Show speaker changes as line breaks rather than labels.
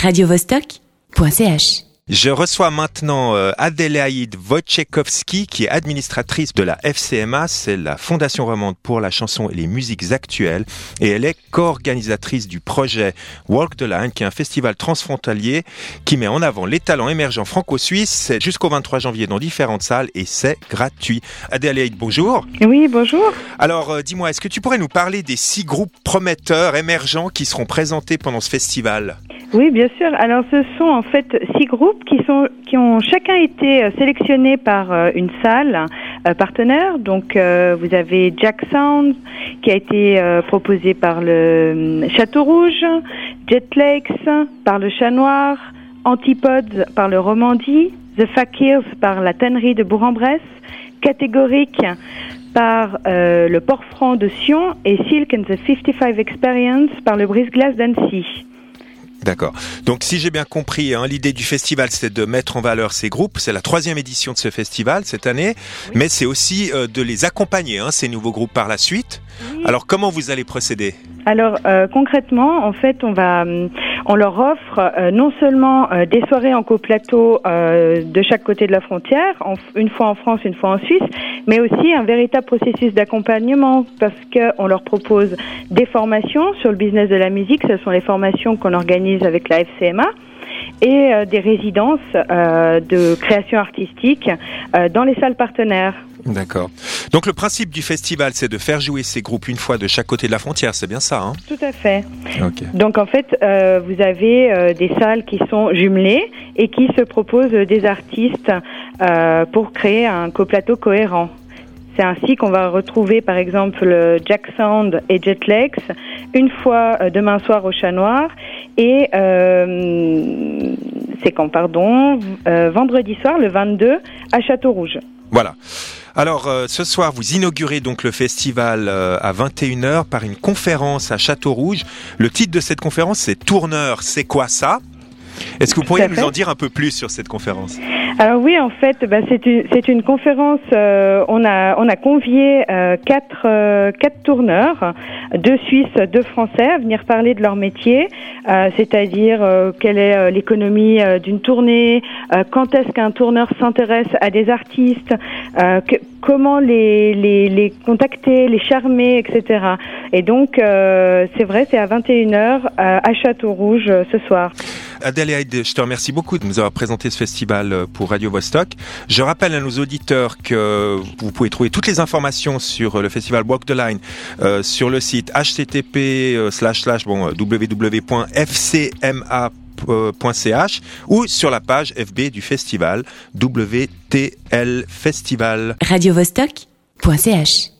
radiovostok.ch
Je reçois maintenant euh, Adélaïde Wojciechowski, qui est administratrice de la FCMA, c'est la Fondation romande pour la chanson et les musiques actuelles, et elle est co-organisatrice du projet Walk the Line, qui est un festival transfrontalier qui met en avant les talents émergents franco-suisses. C'est jusqu'au 23 janvier dans différentes salles et c'est gratuit. Adélaïde, bonjour.
Oui, bonjour.
Alors, euh, dis-moi, est-ce que tu pourrais nous parler des six groupes prometteurs émergents qui seront présentés pendant ce festival?
Oui, bien sûr. Alors, ce sont en fait six groupes qui sont qui ont chacun été euh, sélectionnés par euh, une salle euh, partenaire. Donc, vous avez Jack Sound qui a été proposé par le euh, Château Rouge, Jet Lakes par le Chat Noir, Antipodes par le Romandie, The Fakirs par la tannerie de Bourg-en-Bresse, Catégorique par euh, le Port-Franc de Sion et Silk and the 55 Experience par le Brise-Glace d'Annecy.
D'accord. Donc, si j'ai bien compris, hein, l'idée du festival, c'est de mettre en valeur ces groupes. C'est la troisième édition de ce festival cette année, mais c'est aussi euh, de les accompagner, hein, ces nouveaux groupes par la suite. Alors, comment vous allez procéder?
Alors euh, concrètement, en fait, on va, hum, on leur offre euh, non seulement euh, des soirées en coplateau euh, de chaque côté de la frontière, une fois en France, une fois en Suisse, mais aussi un véritable processus d'accompagnement parce que on leur propose des formations sur le business de la musique. Ce sont les formations qu'on organise avec la FCMA et euh, des résidences euh, de création artistique euh, dans les salles partenaires.
D'accord. Donc, le principe du festival, c'est de faire jouer ces groupes une fois de chaque côté de la frontière. C'est bien ça, hein?
Tout à fait. Donc en fait, euh, vous avez euh, des salles qui sont jumelées et qui se proposent des artistes euh, pour créer un coplateau cohérent. C'est ainsi qu'on va retrouver par exemple le Jack Sound et Jetlex une fois euh, demain soir au Chat Noir et euh, c'est quand pardon euh, vendredi soir le 22 à Château Rouge.
Voilà. Alors, euh, ce soir, vous inaugurez donc le festival euh, à 21h par une conférence à Château Rouge. Le titre de cette conférence, c'est Tourneur, c'est quoi ça? Est-ce que vous pourriez nous en dire un peu plus sur cette conférence?
Alors oui, en fait, bah, c'est une, une conférence. euh, on a on a convié euh, quatre euh, quatre tourneurs, deux Suisses, deux Français, à venir parler de leur métier, euh, c'est-à-dire euh, quelle est l'économie d'une tournée, quand est-ce qu'un tourneur s'intéresse à des artistes, que- comment les, les les contacter, les charmer, etc. Et donc c'est vrai, c'est à 21h euh, à Château Rouge ce soir.
Adélaïde, je te remercie beaucoup de nous avoir présenté ce festival euh, pour Radio Vostok. Je rappelle à nos auditeurs que vous pouvez trouver toutes les informations sur euh, le festival Walk the Line euh, sur le site http slash slash bon ou sur la page FB du festival WTL Festival.
radiovostok.ch